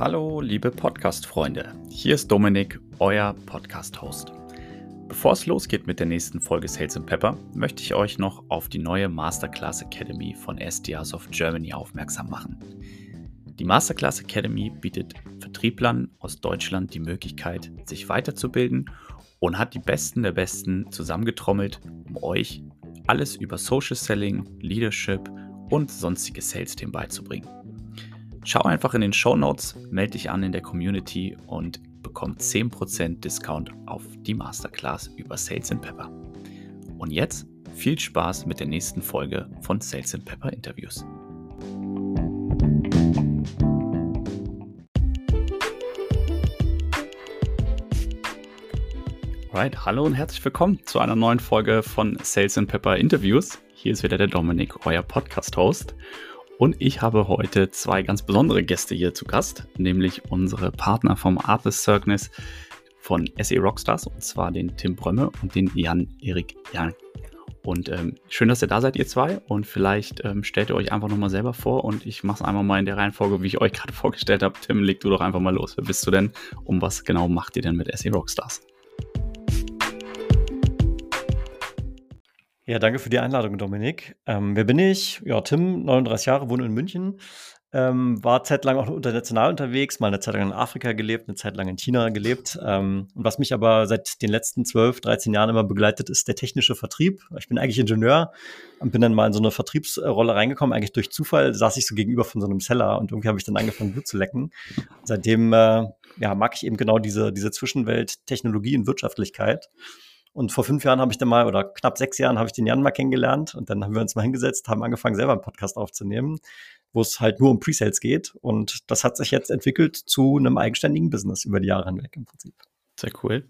Hallo, liebe Podcast-Freunde. Hier ist Dominik, euer Podcast-Host. Bevor es losgeht mit der nächsten Folge Sales and Pepper, möchte ich euch noch auf die neue Masterclass Academy von SDRs of Germany aufmerksam machen. Die Masterclass Academy bietet Vertrieblern aus Deutschland die Möglichkeit, sich weiterzubilden und hat die Besten der Besten zusammengetrommelt, um euch alles über Social Selling, Leadership und sonstige Sales-Themen beizubringen. Schau einfach in den Show Notes, melde dich an in der Community und bekomm 10% Discount auf die Masterclass über Sales and Pepper. Und jetzt viel Spaß mit der nächsten Folge von Sales and Pepper Interviews. Right, hallo und herzlich willkommen zu einer neuen Folge von Sales and Pepper Interviews. Hier ist wieder der Dominik, euer Podcast-Host. Und ich habe heute zwei ganz besondere Gäste hier zu Gast, nämlich unsere Partner vom Artist Circus von SE Rockstars, und zwar den Tim Brömme und den Jan-Erik Jan. Und ähm, schön, dass ihr da seid, ihr zwei. Und vielleicht ähm, stellt ihr euch einfach nochmal selber vor und ich mache es einfach mal in der Reihenfolge, wie ich euch gerade vorgestellt habe. Tim, leg du doch einfach mal los. Wer bist du denn? Um was genau macht ihr denn mit SE Rockstars? Ja, danke für die Einladung, Dominik. Ähm, wer bin ich? Ja, Tim, 39 Jahre, wohne in München. Ähm, war zeitlang auch international unterwegs, mal eine Zeit lang in Afrika gelebt, eine Zeit lang in China gelebt. Ähm, und was mich aber seit den letzten 12, 13 Jahren immer begleitet, ist der technische Vertrieb. Ich bin eigentlich Ingenieur und bin dann mal in so eine Vertriebsrolle reingekommen. Eigentlich durch Zufall saß ich so gegenüber von so einem Seller und irgendwie habe ich dann angefangen, Blut zu lecken. seitdem äh, ja, mag ich eben genau diese, diese Zwischenwelt Technologie und Wirtschaftlichkeit. Und vor fünf Jahren habe ich dann mal, oder knapp sechs Jahren, habe ich den Jan mal kennengelernt. Und dann haben wir uns mal hingesetzt, haben angefangen, selber einen Podcast aufzunehmen, wo es halt nur um Presales geht. Und das hat sich jetzt entwickelt zu einem eigenständigen Business über die Jahre hinweg im Prinzip. Sehr cool.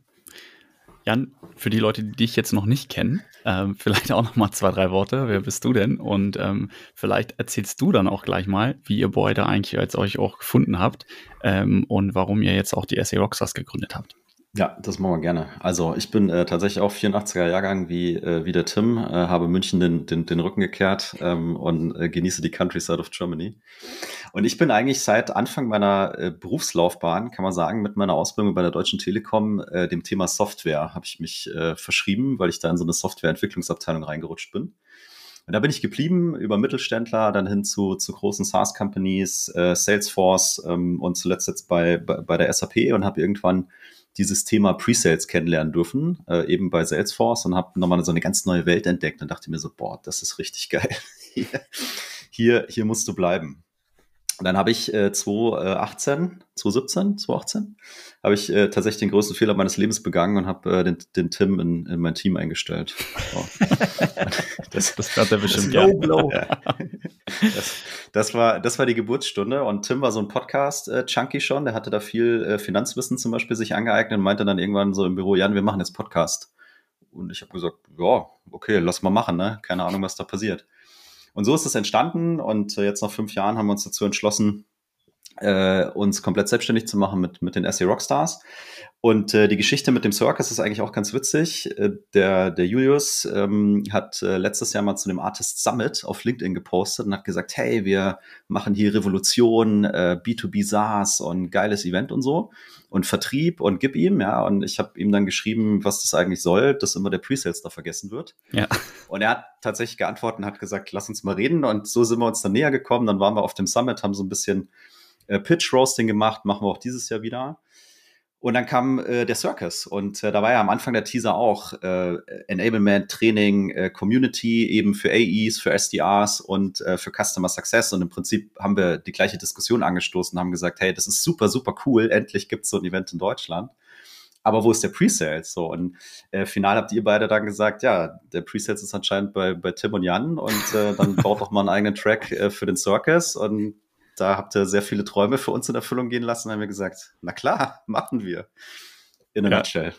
Jan, für die Leute, die dich jetzt noch nicht kennen, ähm, vielleicht auch noch mal zwei, drei Worte. Wer bist du denn? Und ähm, vielleicht erzählst du dann auch gleich mal, wie ihr beide eigentlich als euch auch gefunden habt ähm, und warum ihr jetzt auch die SA Rockstars gegründet habt. Ja, das machen wir gerne. Also ich bin äh, tatsächlich auch 84er Jahrgang wie, äh, wie der Tim, äh, habe München den, den, den Rücken gekehrt ähm, und äh, genieße die Countryside of Germany. Und ich bin eigentlich seit Anfang meiner äh, Berufslaufbahn, kann man sagen, mit meiner Ausbildung bei der Deutschen Telekom, äh, dem Thema Software habe ich mich äh, verschrieben, weil ich da in so eine Softwareentwicklungsabteilung reingerutscht bin. Und da bin ich geblieben über Mittelständler, dann hin zu, zu großen SaaS-Companies, äh, Salesforce ähm, und zuletzt jetzt bei, bei, bei der SAP und habe irgendwann dieses Thema Pre-Sales kennenlernen dürfen, äh, eben bei Salesforce und habe nochmal so eine ganz neue Welt entdeckt und dachte mir so, boah, das ist richtig geil. hier, hier, hier musst du bleiben. Und dann habe ich äh, 2018, 2017, 2018, habe ich äh, tatsächlich den größten Fehler meines Lebens begangen und habe äh, den, den Tim in, in mein Team eingestellt. Oh. das, das hat er bestimmt ja. das, das, war, das war die Geburtsstunde und Tim war so ein Podcast-Chunky äh, schon, der hatte da viel äh, Finanzwissen zum Beispiel sich angeeignet und meinte dann irgendwann so im Büro, Jan, wir machen jetzt Podcast. Und ich habe gesagt, ja, okay, lass mal machen, ne? Keine Ahnung, was da passiert. Und so ist es entstanden und äh, jetzt nach fünf Jahren haben wir uns dazu entschlossen, äh, uns komplett selbstständig zu machen mit, mit den SE Rockstars. Und äh, die Geschichte mit dem Circus ist eigentlich auch ganz witzig. Äh, der, der Julius ähm, hat äh, letztes Jahr mal zu dem Artist Summit auf LinkedIn gepostet und hat gesagt, hey, wir machen hier Revolution, äh, B2B SaaS und geiles Event und so und Vertrieb und gib ihm, ja. Und ich habe ihm dann geschrieben, was das eigentlich soll, dass immer der Presales da vergessen wird. Ja. Und er hat tatsächlich geantwortet und hat gesagt, lass uns mal reden. Und so sind wir uns dann näher gekommen. Dann waren wir auf dem Summit, haben so ein bisschen äh, Pitch-Roasting gemacht, machen wir auch dieses Jahr wieder. Und dann kam äh, der Circus und äh, da war ja am Anfang der Teaser auch äh, Enablement, Training, äh, Community eben für AEs, für SDRs und äh, für Customer Success. Und im Prinzip haben wir die gleiche Diskussion angestoßen, haben gesagt, hey, das ist super, super cool, endlich gibt es so ein Event in Deutschland. Aber wo ist der Presales? So, und äh, final habt ihr beide dann gesagt, ja, der Presales ist anscheinend bei, bei Tim und Jan und äh, dann baut doch mal einen eigenen Track äh, für den Circus und da habt ihr sehr viele Träume für uns in Erfüllung gehen lassen. haben wir gesagt, na klar, machen wir. In a ja. nutshell.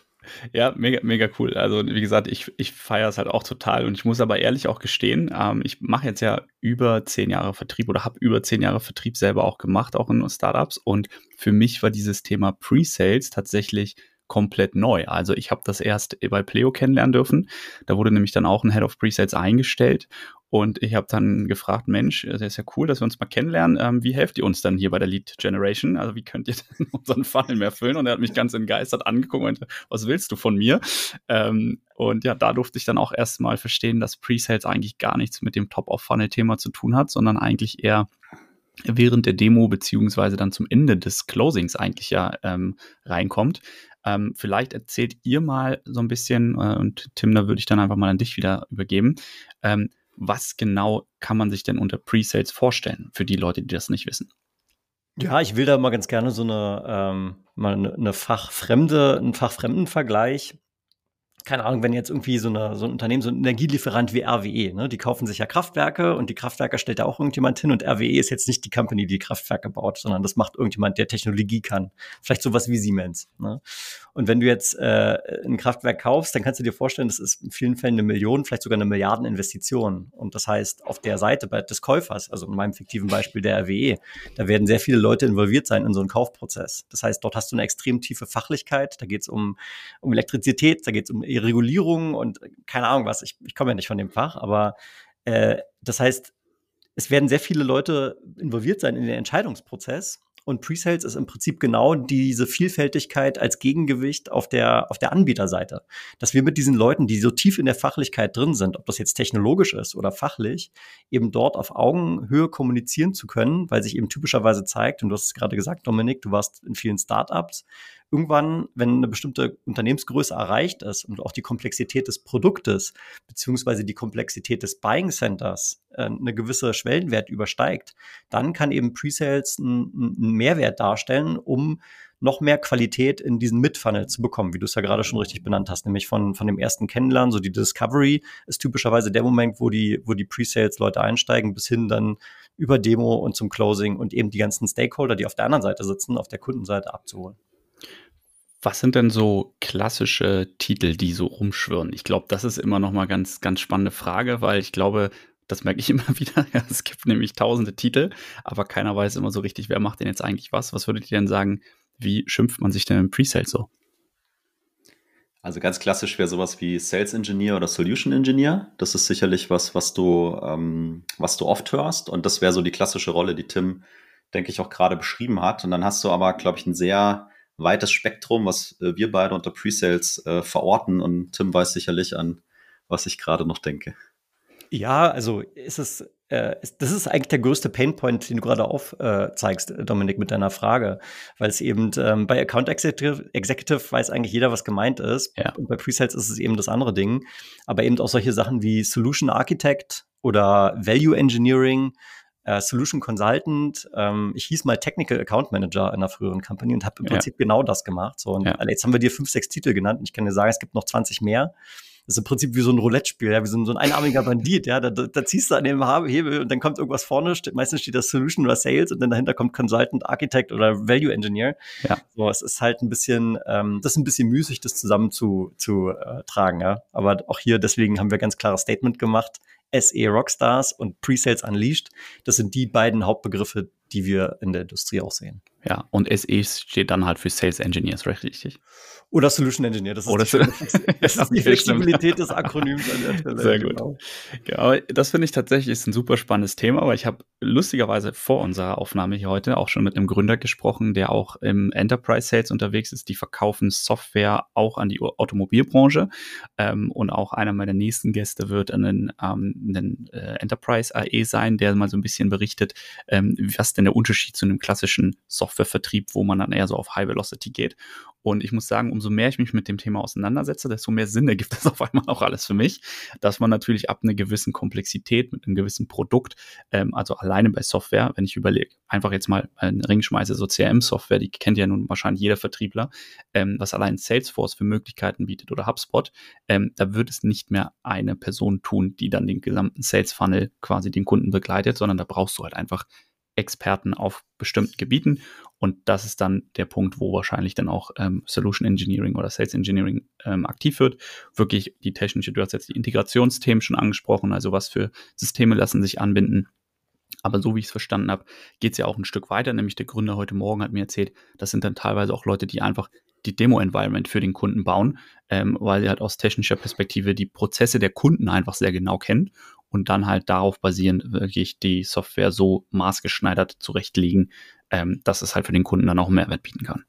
Ja, mega, mega cool. Also wie gesagt, ich, ich feiere es halt auch total und ich muss aber ehrlich auch gestehen, ähm, ich mache jetzt ja über zehn Jahre Vertrieb oder habe über zehn Jahre Vertrieb selber auch gemacht, auch in Startups und für mich war dieses Thema Pre-Sales tatsächlich komplett neu. Also ich habe das erst bei Pleo kennenlernen dürfen. Da wurde nämlich dann auch ein Head of Presets eingestellt und ich habe dann gefragt, Mensch, das ist ja cool, dass wir uns mal kennenlernen. Ähm, wie helft ihr uns dann hier bei der Lead Generation? Also wie könnt ihr denn unseren Funnel mehr füllen? Und er hat mich ganz entgeistert angeguckt und meinte, was willst du von mir? Ähm, und ja, da durfte ich dann auch erstmal verstehen, dass Presales eigentlich gar nichts mit dem Top-of-Funnel-Thema zu tun hat, sondern eigentlich eher während der Demo beziehungsweise dann zum Ende des Closings eigentlich ja ähm, reinkommt. Ähm, vielleicht erzählt ihr mal so ein bisschen, äh, und Tim, da würde ich dann einfach mal an dich wieder übergeben. Ähm, was genau kann man sich denn unter Pre-Sales vorstellen, für die Leute, die das nicht wissen? Ja, ich will da mal ganz gerne so eine, ähm, mal eine, eine fachfremde, einen fachfremden Vergleich keine Ahnung, wenn jetzt irgendwie so, eine, so ein Unternehmen, so ein Energielieferant wie RWE, ne, die kaufen sich ja Kraftwerke und die Kraftwerke stellt da auch irgendjemand hin und RWE ist jetzt nicht die Company, die Kraftwerke baut, sondern das macht irgendjemand, der Technologie kann. Vielleicht sowas wie Siemens. Ne? Und wenn du jetzt äh, ein Kraftwerk kaufst, dann kannst du dir vorstellen, das ist in vielen Fällen eine Million, vielleicht sogar eine Milliardeninvestition. Und das heißt, auf der Seite des Käufers, also in meinem fiktiven Beispiel der RWE, da werden sehr viele Leute involviert sein in so einen Kaufprozess. Das heißt, dort hast du eine extrem tiefe Fachlichkeit, da geht es um, um Elektrizität, da geht es um Regulierung und keine Ahnung was. Ich, ich komme ja nicht von dem Fach, aber äh, das heißt, es werden sehr viele Leute involviert sein in den Entscheidungsprozess. Und Presales ist im Prinzip genau diese Vielfältigkeit als Gegengewicht auf der, auf der Anbieterseite. Dass wir mit diesen Leuten, die so tief in der Fachlichkeit drin sind, ob das jetzt technologisch ist oder fachlich, eben dort auf Augenhöhe kommunizieren zu können, weil sich eben typischerweise zeigt, und du hast es gerade gesagt, Dominik, du warst in vielen Startups, irgendwann, wenn eine bestimmte Unternehmensgröße erreicht ist und auch die Komplexität des Produktes beziehungsweise die Komplexität des Buying Centers äh, eine gewisse Schwellenwert übersteigt, dann kann eben Presales einen, Mehrwert darstellen, um noch mehr Qualität in diesen Mid-Funnel zu bekommen, wie du es ja gerade schon richtig benannt hast, nämlich von, von dem ersten Kennenlernen, so die Discovery ist typischerweise der Moment, wo die, wo die Pre-Sales-Leute einsteigen, bis hin dann über Demo und zum Closing und eben die ganzen Stakeholder, die auf der anderen Seite sitzen, auf der Kundenseite abzuholen. Was sind denn so klassische Titel, die so rumschwirren? Ich glaube, das ist immer noch mal ganz, ganz spannende Frage, weil ich glaube, das merke ich immer wieder. Ja, es gibt nämlich tausende Titel, aber keiner weiß immer so richtig, wer macht denn jetzt eigentlich was. Was würdet ihr denn sagen, wie schimpft man sich denn im Presale so? Also ganz klassisch wäre sowas wie Sales Engineer oder Solution Engineer. Das ist sicherlich was, was du, ähm, was du oft hörst. Und das wäre so die klassische Rolle, die Tim, denke ich, auch gerade beschrieben hat. Und dann hast du aber, glaube ich, ein sehr weites Spektrum, was äh, wir beide unter Presales äh, verorten. Und Tim weiß sicherlich an, was ich gerade noch denke. Ja, also ist es, äh, ist, das ist eigentlich der größte Painpoint, den du gerade aufzeigst, äh, Dominik, mit deiner Frage. Weil es eben ähm, bei Account Executive, Executive weiß eigentlich jeder, was gemeint ist. Ja. Und bei Presales ist es eben das andere Ding. Aber eben auch solche Sachen wie Solution Architect oder Value Engineering äh, Solution Consultant. Ähm, ich hieß mal Technical Account Manager in einer früheren Company und habe im ja. Prinzip genau das gemacht. So, und ja. jetzt haben wir dir fünf, sechs Titel genannt und ich kann dir sagen, es gibt noch 20 mehr. Das ist im Prinzip wie so ein Roulette-Spiel, ja, wie so ein, so ein einarmiger Bandit, ja. Da, da, ziehst du an dem Hebel und dann kommt irgendwas vorne, steht, meistens steht das Solution oder Sales und dann dahinter kommt Consultant, Architect oder Value Engineer. Ja. So, es ist halt ein bisschen, ähm, das ist ein bisschen müßig, das zusammen zu, zu äh, tragen, ja. Aber auch hier, deswegen haben wir ganz klares Statement gemacht. SE Rockstars und Presales Unleashed. Das sind die beiden Hauptbegriffe, die wir in der Industrie auch sehen. Ja, und SE steht dann halt für Sales Engineers, recht richtig? Oder Solution Engineer. Das ist, Oder die, das ist die Flexibilität des Akronyms an der Stelle. Sehr gut. Genau. Ja, aber das finde ich tatsächlich ist ein super spannendes Thema, weil ich habe lustigerweise vor unserer Aufnahme hier heute auch schon mit einem Gründer gesprochen, der auch im Enterprise Sales unterwegs ist. Die verkaufen Software auch an die Automobilbranche. Ähm, und auch einer meiner nächsten Gäste wird ein, ähm, äh, Enterprise AE sein, der mal so ein bisschen berichtet, ähm, was denn der Unterschied zu einem klassischen Softwarevertrieb, wo man dann eher so auf High Velocity geht. Und ich muss sagen, umso mehr ich mich mit dem Thema auseinandersetze, desto mehr Sinn ergibt das auf einmal auch alles für mich, dass man natürlich ab einer gewissen Komplexität mit einem gewissen Produkt, ähm, also alleine bei Software, wenn ich überlege, einfach jetzt mal einen Ring schmeiße, so CRM-Software, die kennt ja nun wahrscheinlich jeder Vertriebler, ähm, was allein Salesforce für Möglichkeiten bietet oder HubSpot, ähm, da wird es nicht mehr eine Person tun, die dann den gesamten Sales-Funnel quasi den Kunden begleitet, sondern da brauchst du halt einfach Experten auf bestimmten Gebieten. Und das ist dann der Punkt, wo wahrscheinlich dann auch ähm, Solution Engineering oder Sales Engineering ähm, aktiv wird. Wirklich die technische, du hast jetzt die Integrationsthemen schon angesprochen, also was für Systeme lassen sich anbinden. Aber so wie ich es verstanden habe, geht es ja auch ein Stück weiter. Nämlich der Gründer heute Morgen hat mir erzählt, das sind dann teilweise auch Leute, die einfach die Demo-Environment für den Kunden bauen, ähm, weil sie halt aus technischer Perspektive die Prozesse der Kunden einfach sehr genau kennen und dann halt darauf basierend wirklich die Software so maßgeschneidert zurechtlegen, ähm, dass es halt für den Kunden dann auch einen Mehrwert bieten kann.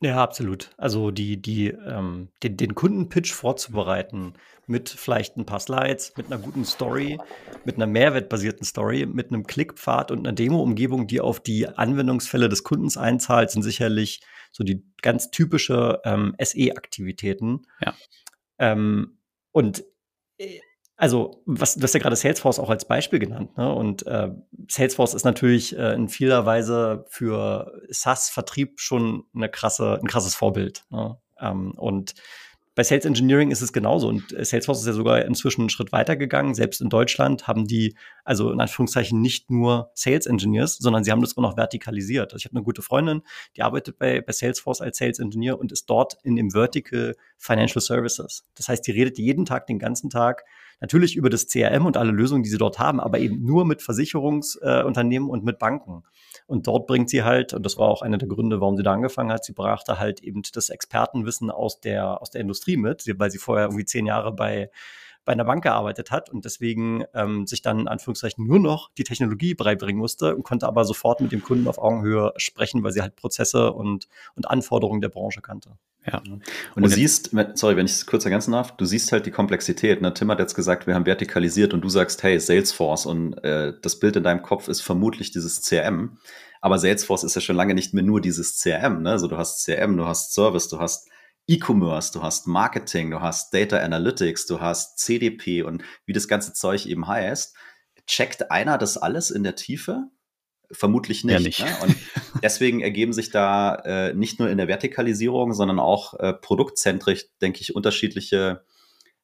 Ja, absolut. Also die, die, ähm, den, den Kundenpitch vorzubereiten mit vielleicht ein paar Slides, mit einer guten Story, mit einer mehrwertbasierten Story, mit einem Klickpfad und einer Demo-Umgebung, die auf die Anwendungsfälle des Kundens einzahlt, sind sicherlich so die ganz typische ähm, SE-Aktivitäten. Ja. Ähm, und äh, also, was, du hast ja gerade Salesforce auch als Beispiel genannt, ne? Und äh, Salesforce ist natürlich äh, in vieler Weise für SaaS-Vertrieb schon eine krasse, ein krasses Vorbild. Ne? Ähm, und bei Sales Engineering ist es genauso und Salesforce ist ja sogar inzwischen einen Schritt weiter gegangen. Selbst in Deutschland haben die, also in Anführungszeichen, nicht nur Sales Engineers, sondern sie haben das auch noch vertikalisiert. Also ich habe eine gute Freundin, die arbeitet bei, bei Salesforce als Sales Engineer und ist dort in dem Vertical Financial Services. Das heißt, die redet jeden Tag, den ganzen Tag natürlich über das CRM und alle Lösungen, die sie dort haben, aber eben nur mit Versicherungsunternehmen äh, und mit Banken. Und dort bringt sie halt, und das war auch einer der Gründe, warum sie da angefangen hat, sie brachte halt eben das Expertenwissen aus der, aus der Industrie mit, weil sie vorher irgendwie zehn Jahre bei bei einer Bank gearbeitet hat und deswegen ähm, sich dann in Anführungszeichen nur noch die Technologie beibringen musste und konnte aber sofort mit dem Kunden auf Augenhöhe sprechen, weil sie halt Prozesse und, und Anforderungen der Branche kannte. Ja. Und, und du siehst, sorry, wenn ich es kurz ergänzen darf, du siehst halt die Komplexität. Ne? Tim hat jetzt gesagt, wir haben vertikalisiert und du sagst, hey, Salesforce und äh, das Bild in deinem Kopf ist vermutlich dieses CRM. Aber Salesforce ist ja schon lange nicht mehr nur dieses CRM. Ne? Also du hast CRM, du hast Service, du hast E-Commerce, du hast Marketing, du hast Data Analytics, du hast CDP und wie das ganze Zeug eben heißt. Checkt einer das alles in der Tiefe? Vermutlich nicht. Ja, nicht. Ne? Und deswegen ergeben sich da äh, nicht nur in der Vertikalisierung, sondern auch äh, produktzentrisch, denke ich, unterschiedliche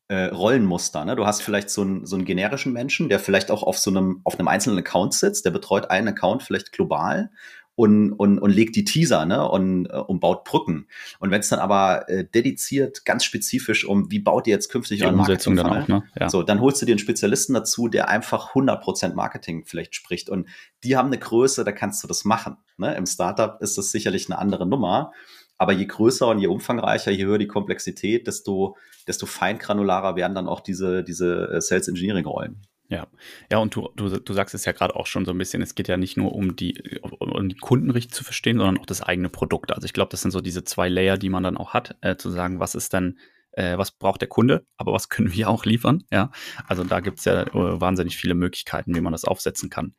äh, Rollenmuster. Ne? Du hast vielleicht so, ein, so einen generischen Menschen, der vielleicht auch auf so einem, auf einem einzelnen Account sitzt, der betreut einen Account vielleicht global und, und, und legt die Teaser ne? und, äh, und baut Brücken. Und wenn es dann aber äh, dediziert, ganz spezifisch um, wie baut ihr jetzt künftig die Umsetzung dann auch, ne? Ja. So, dann holst du dir einen Spezialisten dazu, der einfach 100% Marketing vielleicht spricht. Und die haben eine Größe, da kannst du das machen. Ne? Im Startup ist das sicherlich eine andere Nummer. Aber je größer und je umfangreicher, je höher die Komplexität, desto, desto feingranularer werden dann auch diese, diese äh, Sales Engineering Rollen. Ja, ja, und du, du, du sagst es ja gerade auch schon so ein bisschen, es geht ja nicht nur um die, um die Kunden richtig zu verstehen, sondern auch das eigene Produkt. Also ich glaube, das sind so diese zwei Layer, die man dann auch hat, äh, zu sagen, was ist dann, äh, was braucht der Kunde, aber was können wir auch liefern, ja. Also da gibt es ja äh, wahnsinnig viele Möglichkeiten, wie man das aufsetzen kann.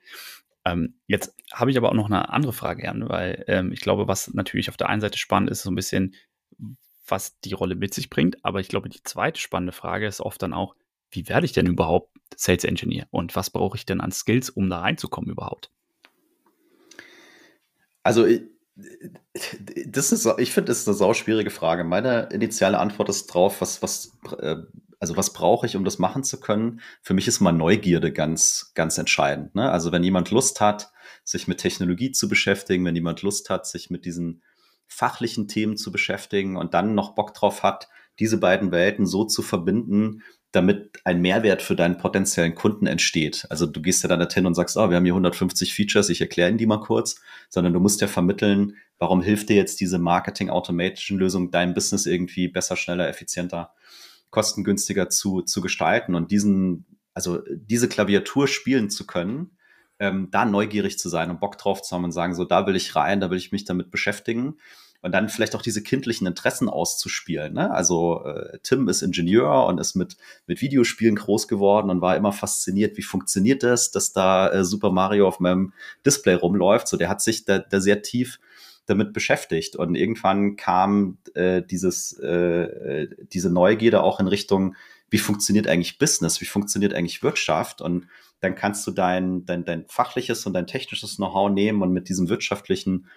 Ähm, jetzt habe ich aber auch noch eine andere Frage, Jan, weil ähm, ich glaube, was natürlich auf der einen Seite spannend ist, so ein bisschen, was die Rolle mit sich bringt, aber ich glaube, die zweite spannende Frage ist oft dann auch, wie werde ich denn überhaupt Sales Engineer und was brauche ich denn an Skills, um da reinzukommen überhaupt? Also das ist, ich finde, das ist eine sau schwierige Frage. Meine initiale Antwort ist drauf, was, was, äh, also was brauche ich, um das machen zu können? Für mich ist mal Neugierde ganz, ganz entscheidend. Ne? Also wenn jemand Lust hat, sich mit Technologie zu beschäftigen, wenn jemand Lust hat, sich mit diesen fachlichen Themen zu beschäftigen und dann noch Bock drauf hat, diese beiden Welten so zu verbinden, damit ein Mehrwert für deinen potenziellen Kunden entsteht. Also du gehst ja dann hin und sagst, oh, wir haben hier 150 Features, ich erkläre Ihnen die mal kurz, sondern du musst ja vermitteln, warum hilft dir jetzt diese Marketing-Automation-Lösung, dein Business irgendwie besser, schneller, effizienter, kostengünstiger zu, zu gestalten? Und diesen, also diese Klaviatur spielen zu können, ähm, da neugierig zu sein und Bock drauf zu haben und sagen, so, da will ich rein, da will ich mich damit beschäftigen und dann vielleicht auch diese kindlichen Interessen auszuspielen. Ne? Also äh, Tim ist Ingenieur und ist mit, mit Videospielen groß geworden und war immer fasziniert, wie funktioniert das, dass da äh, Super Mario auf meinem Display rumläuft. So, der hat sich da, da sehr tief damit beschäftigt. Und irgendwann kam äh, dieses, äh, diese Neugierde auch in Richtung, wie funktioniert eigentlich Business, wie funktioniert eigentlich Wirtschaft und dann kannst du dein, dein, dein fachliches und dein technisches Know-how nehmen und mit diesem wirtschaftlichen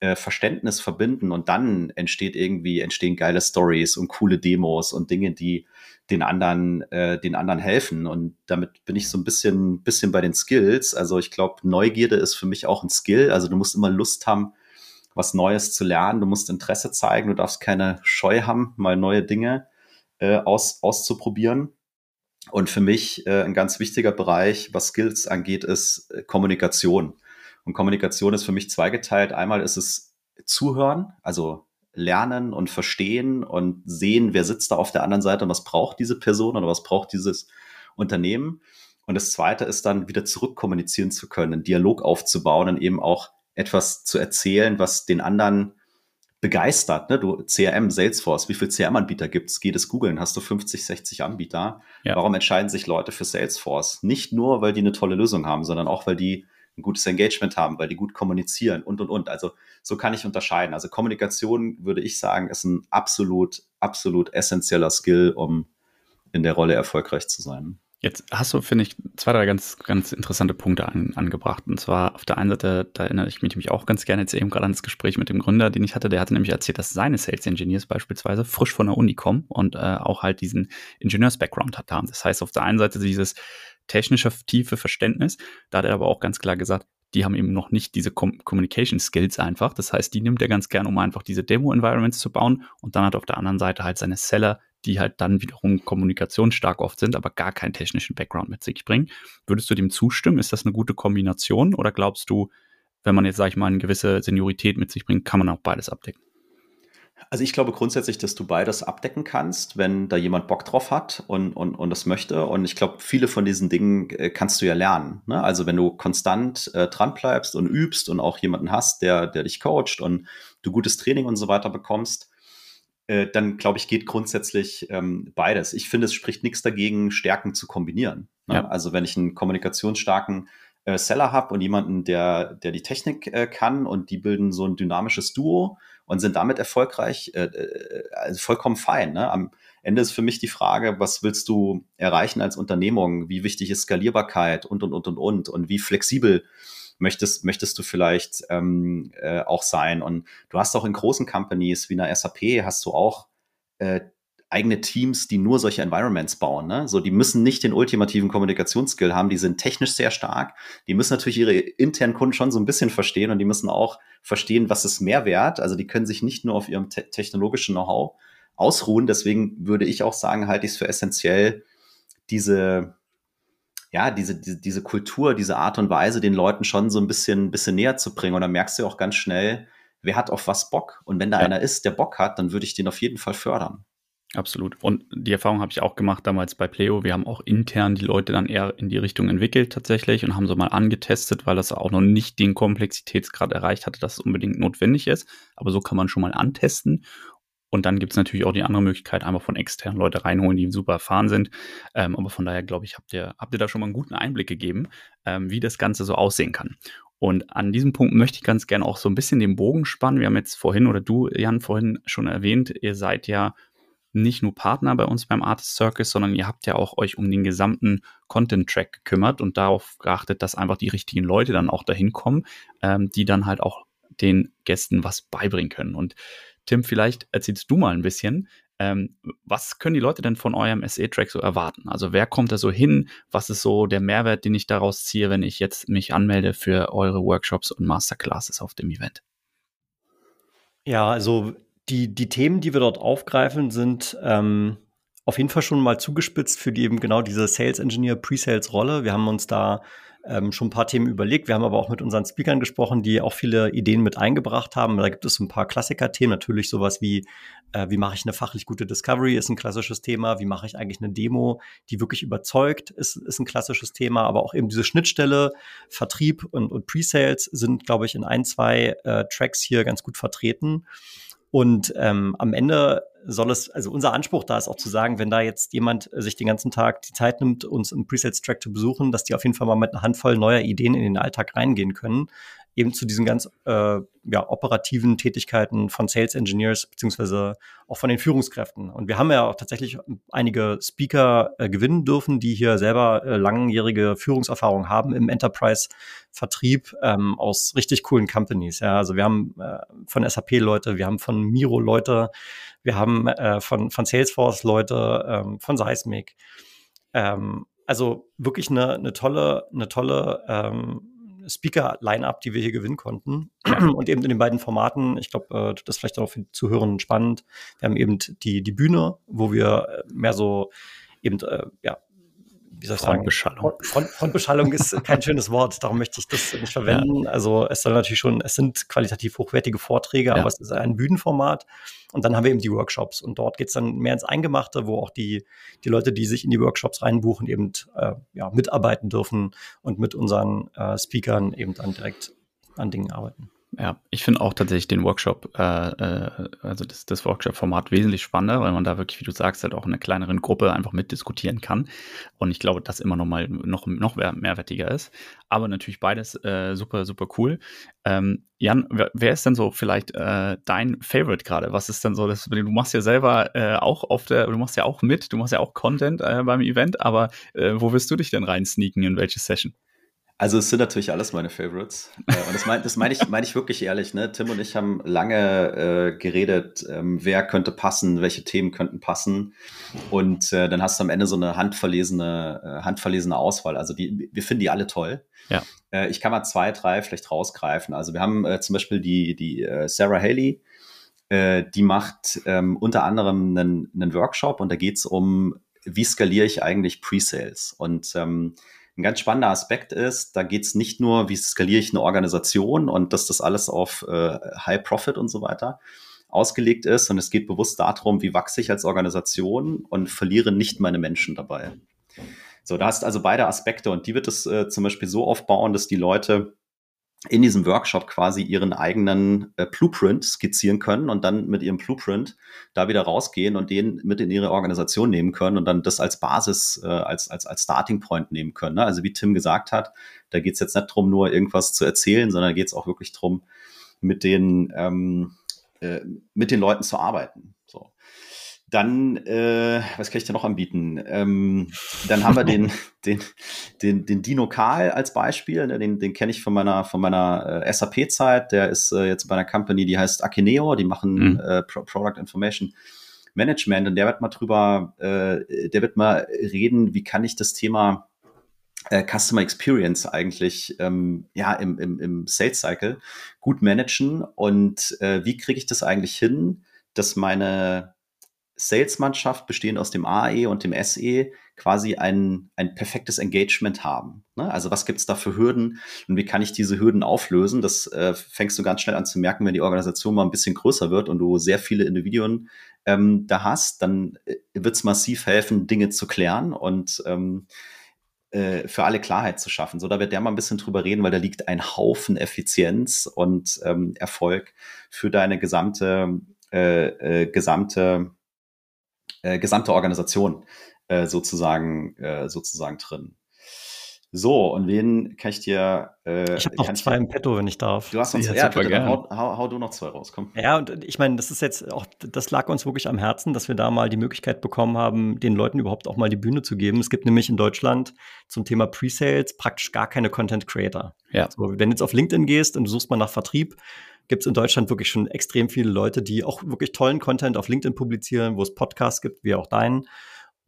äh, Verständnis verbinden und dann entsteht irgendwie, entstehen geile Stories und coole Demos und Dinge, die den anderen, äh, den anderen helfen. Und damit bin ich so ein bisschen, bisschen bei den Skills. Also ich glaube, Neugierde ist für mich auch ein Skill. Also du musst immer Lust haben, was Neues zu lernen. Du musst Interesse zeigen. Du darfst keine Scheu haben, mal neue Dinge äh, aus, auszuprobieren. Und für mich äh, ein ganz wichtiger Bereich, was Skills angeht, ist äh, Kommunikation. Und Kommunikation ist für mich zweigeteilt. Einmal ist es Zuhören, also lernen und verstehen und sehen, wer sitzt da auf der anderen Seite und was braucht diese Person oder was braucht dieses Unternehmen. Und das Zweite ist dann wieder zurückkommunizieren zu können, einen Dialog aufzubauen und eben auch etwas zu erzählen, was den anderen begeistert. Ne? Du CRM, Salesforce, wie viele CRM-Anbieter gibt's? Geht es googeln? Hast du 50, 60 Anbieter? Ja. Warum entscheiden sich Leute für Salesforce? Nicht nur, weil die eine tolle Lösung haben, sondern auch, weil die ein gutes Engagement haben, weil die gut kommunizieren und, und, und. Also so kann ich unterscheiden. Also Kommunikation, würde ich sagen, ist ein absolut, absolut essentieller Skill, um in der Rolle erfolgreich zu sein. Jetzt hast du, finde ich, zwei, drei ganz, ganz interessante Punkte an, angebracht. Und zwar auf der einen Seite, da erinnere ich mich auch ganz gerne jetzt eben gerade an das Gespräch mit dem Gründer, den ich hatte. Der hatte nämlich erzählt, dass seine Sales Engineers beispielsweise frisch von der Uni kommen und äh, auch halt diesen Ingenieurs-Background hat haben. Das heißt, auf der einen Seite dieses technische, tiefe Verständnis. Da hat er aber auch ganz klar gesagt, die haben eben noch nicht diese Com Communication Skills einfach. Das heißt, die nimmt er ganz gern, um einfach diese Demo-Environments zu bauen. Und dann hat auf der anderen Seite halt seine Seller, die halt dann wiederum kommunikationsstark oft sind, aber gar keinen technischen Background mit sich bringen. Würdest du dem zustimmen? Ist das eine gute Kombination oder glaubst du, wenn man jetzt, sag ich mal, eine gewisse Seniorität mit sich bringt, kann man auch beides abdecken? Also ich glaube grundsätzlich, dass du beides abdecken kannst, wenn da jemand Bock drauf hat und, und, und das möchte. Und ich glaube, viele von diesen Dingen äh, kannst du ja lernen. Ne? Also wenn du konstant äh, dran bleibst und übst und auch jemanden hast, der, der dich coacht und du gutes Training und so weiter bekommst, äh, dann glaube ich, geht grundsätzlich ähm, beides. Ich finde, es spricht nichts dagegen, Stärken zu kombinieren. Ne? Ja. Also wenn ich einen kommunikationsstarken äh, Seller habe und jemanden, der, der die Technik äh, kann und die bilden so ein dynamisches Duo und sind damit erfolgreich, äh, äh, also vollkommen fein. Ne? Am Ende ist für mich die Frage, was willst du erreichen als Unternehmung? Wie wichtig ist Skalierbarkeit und, und, und, und, und und wie flexibel möchtest, möchtest du vielleicht ähm, äh, auch sein. Und du hast auch in großen Companies wie einer SAP hast du auch äh, eigene Teams, die nur solche Environments bauen. Ne? So, die müssen nicht den ultimativen Kommunikationsskill haben, die sind technisch sehr stark. Die müssen natürlich ihre internen Kunden schon so ein bisschen verstehen und die müssen auch verstehen, was ist Mehrwert. Also die können sich nicht nur auf ihrem te technologischen Know-how ausruhen. Deswegen würde ich auch sagen, halte ich es für essentiell, diese, ja, diese, diese, diese Kultur, diese Art und Weise den Leuten schon so ein bisschen, bisschen näher zu bringen. Und dann merkst du auch ganz schnell, wer hat auf was Bock. Und wenn da ja. einer ist, der Bock hat, dann würde ich den auf jeden Fall fördern. Absolut. Und die Erfahrung habe ich auch gemacht damals bei Pleo. Wir haben auch intern die Leute dann eher in die Richtung entwickelt tatsächlich und haben so mal angetestet, weil das auch noch nicht den Komplexitätsgrad erreicht hatte, dass es unbedingt notwendig ist. Aber so kann man schon mal antesten. Und dann gibt es natürlich auch die andere Möglichkeit, einfach von externen Leute reinholen, die super erfahren sind. Ähm, aber von daher, glaube ich, habt ihr, habt ihr da schon mal einen guten Einblick gegeben, ähm, wie das Ganze so aussehen kann. Und an diesem Punkt möchte ich ganz gerne auch so ein bisschen den Bogen spannen. Wir haben jetzt vorhin, oder du, Jan, vorhin schon erwähnt, ihr seid ja nicht nur Partner bei uns beim Artist Circus, sondern ihr habt ja auch euch um den gesamten Content-Track gekümmert und darauf geachtet, dass einfach die richtigen Leute dann auch dahin kommen, ähm, die dann halt auch den Gästen was beibringen können. Und Tim, vielleicht erzählst du mal ein bisschen, ähm, was können die Leute denn von eurem SE-Track so erwarten? Also wer kommt da so hin? Was ist so der Mehrwert, den ich daraus ziehe, wenn ich jetzt mich anmelde für eure Workshops und Masterclasses auf dem Event? Ja, also die, die Themen, die wir dort aufgreifen, sind ähm, auf jeden Fall schon mal zugespitzt für die eben genau diese Sales Engineer Pre-Sales Rolle. Wir haben uns da ähm, schon ein paar Themen überlegt. Wir haben aber auch mit unseren Speakern gesprochen, die auch viele Ideen mit eingebracht haben. Da gibt es ein paar Klassiker-Themen, natürlich sowas wie, äh, wie mache ich eine fachlich gute Discovery, ist ein klassisches Thema. Wie mache ich eigentlich eine Demo, die wirklich überzeugt, ist, ist ein klassisches Thema. Aber auch eben diese Schnittstelle, Vertrieb und, und Pre-Sales sind, glaube ich, in ein, zwei äh, Tracks hier ganz gut vertreten. Und ähm, am Ende soll es, also unser Anspruch da ist auch zu sagen, wenn da jetzt jemand sich den ganzen Tag die Zeit nimmt, uns im Presets-Track zu besuchen, dass die auf jeden Fall mal mit einer Handvoll neuer Ideen in den Alltag reingehen können, eben zu diesen ganz äh, ja, operativen Tätigkeiten von Sales Engineers beziehungsweise auch von den Führungskräften. Und wir haben ja auch tatsächlich einige Speaker äh, gewinnen dürfen, die hier selber äh, langjährige Führungserfahrung haben im Enterprise-Vertrieb ähm, aus richtig coolen Companies. Ja, also wir haben äh, von SAP Leute, wir haben von Miro Leute, wir haben äh, von, von Salesforce Leute, ähm, von Seismic. Ähm, also wirklich eine, eine tolle, eine tolle ähm, Speaker-Line-Up, die wir hier gewinnen konnten. Und eben in den beiden Formaten, ich glaube, äh, das ist vielleicht auch für die Zuhörer spannend. Wir haben eben die, die Bühne, wo wir äh, mehr so eben, äh, ja, wie soll ich Frontbeschallung. sagen? Front, Frontbeschallung ist kein schönes Wort, darum möchte ich das nicht verwenden. Ja. Also es soll natürlich schon, es sind qualitativ hochwertige Vorträge, ja. aber es ist ein Bühnenformat. Und dann haben wir eben die Workshops und dort geht es dann mehr ins Eingemachte, wo auch die, die Leute, die sich in die Workshops reinbuchen, eben äh, ja, mitarbeiten dürfen und mit unseren äh, Speakern eben dann direkt an Dingen arbeiten. Ja, ich finde auch tatsächlich den Workshop, äh, äh, also das, das Workshop-Format wesentlich spannender, weil man da wirklich, wie du sagst, halt auch in einer kleineren Gruppe einfach mitdiskutieren kann. Und ich glaube, das immer noch mal noch, noch mehr, mehrwertiger ist. Aber natürlich beides äh, super, super cool. Ähm, Jan, wer, wer, ist denn so vielleicht äh, dein Favorite gerade? Was ist denn so, das, du machst ja selber äh, auch auf der, du machst ja auch mit, du machst ja auch Content äh, beim Event, aber äh, wo wirst du dich denn rein sneaken in welche Session? Also es sind natürlich alles meine Favorites. Äh, und das meine das mein ich, mein ich wirklich ehrlich. Ne? Tim und ich haben lange äh, geredet, ähm, wer könnte passen, welche Themen könnten passen. Und äh, dann hast du am Ende so eine handverlesene, äh, handverlesene Auswahl. Also die, wir finden die alle toll. Ja. Äh, ich kann mal zwei, drei vielleicht rausgreifen. Also wir haben äh, zum Beispiel die, die äh, Sarah Haley, äh, die macht ähm, unter anderem einen, einen Workshop und da geht es um, wie skaliere ich eigentlich Pre-Sales. Und ähm, ein ganz spannender Aspekt ist, da geht es nicht nur, wie skaliere ich eine Organisation und dass das alles auf äh, High Profit und so weiter ausgelegt ist, sondern es geht bewusst darum, wie wachse ich als Organisation und verliere nicht meine Menschen dabei. So, da hast also beide Aspekte und die wird es äh, zum Beispiel so aufbauen, dass die Leute in diesem Workshop quasi ihren eigenen äh, Blueprint skizzieren können und dann mit ihrem Blueprint da wieder rausgehen und den mit in ihre Organisation nehmen können und dann das als Basis, äh, als, als, als Starting Point nehmen können. Ne? Also wie Tim gesagt hat, da geht es jetzt nicht drum, nur irgendwas zu erzählen, sondern geht es auch wirklich drum, mit den, ähm, äh, mit den Leuten zu arbeiten. So. Dann, äh, was kann ich dir noch anbieten? Ähm, dann haben wir den, den, den, den Dino Karl als Beispiel. Ne? Den, den kenne ich von meiner, von meiner äh, SAP-Zeit. Der ist äh, jetzt bei einer Company, die heißt Akineo. Die machen mhm. äh, Pro Product Information Management. Und der wird mal drüber, äh, der wird mal reden, wie kann ich das Thema äh, Customer Experience eigentlich ähm, ja im, im, im Sales Cycle gut managen und äh, wie kriege ich das eigentlich hin, dass meine Sales-Mannschaft bestehend aus dem AE und dem SE quasi ein, ein perfektes Engagement haben. Ne? Also was gibt es da für Hürden und wie kann ich diese Hürden auflösen? Das äh, fängst du ganz schnell an zu merken, wenn die Organisation mal ein bisschen größer wird und du sehr viele Individuen ähm, da hast, dann äh, wird es massiv helfen, Dinge zu klären und ähm, äh, für alle Klarheit zu schaffen. So, da wird der mal ein bisschen drüber reden, weil da liegt ein Haufen Effizienz und ähm, Erfolg für deine gesamte, äh, äh, gesamte äh, gesamte Organisation äh, sozusagen, äh, sozusagen drin. So, und wen kann ich dir. Äh, ich habe noch zwei im Petto, wenn ich darf. Du hast noch zwei. Ja, bitte, dann hau, hau, hau, du noch zwei raus, komm. Ja, und ich meine, das ist jetzt auch, das lag uns wirklich am Herzen, dass wir da mal die Möglichkeit bekommen haben, den Leuten überhaupt auch mal die Bühne zu geben. Es gibt nämlich in Deutschland zum Thema Pre-Sales praktisch gar keine Content Creator. Ja. So, wenn du jetzt auf LinkedIn gehst und du suchst mal nach Vertrieb, gibt es in Deutschland wirklich schon extrem viele Leute, die auch wirklich tollen Content auf LinkedIn publizieren, wo es Podcasts gibt, wie auch deinen.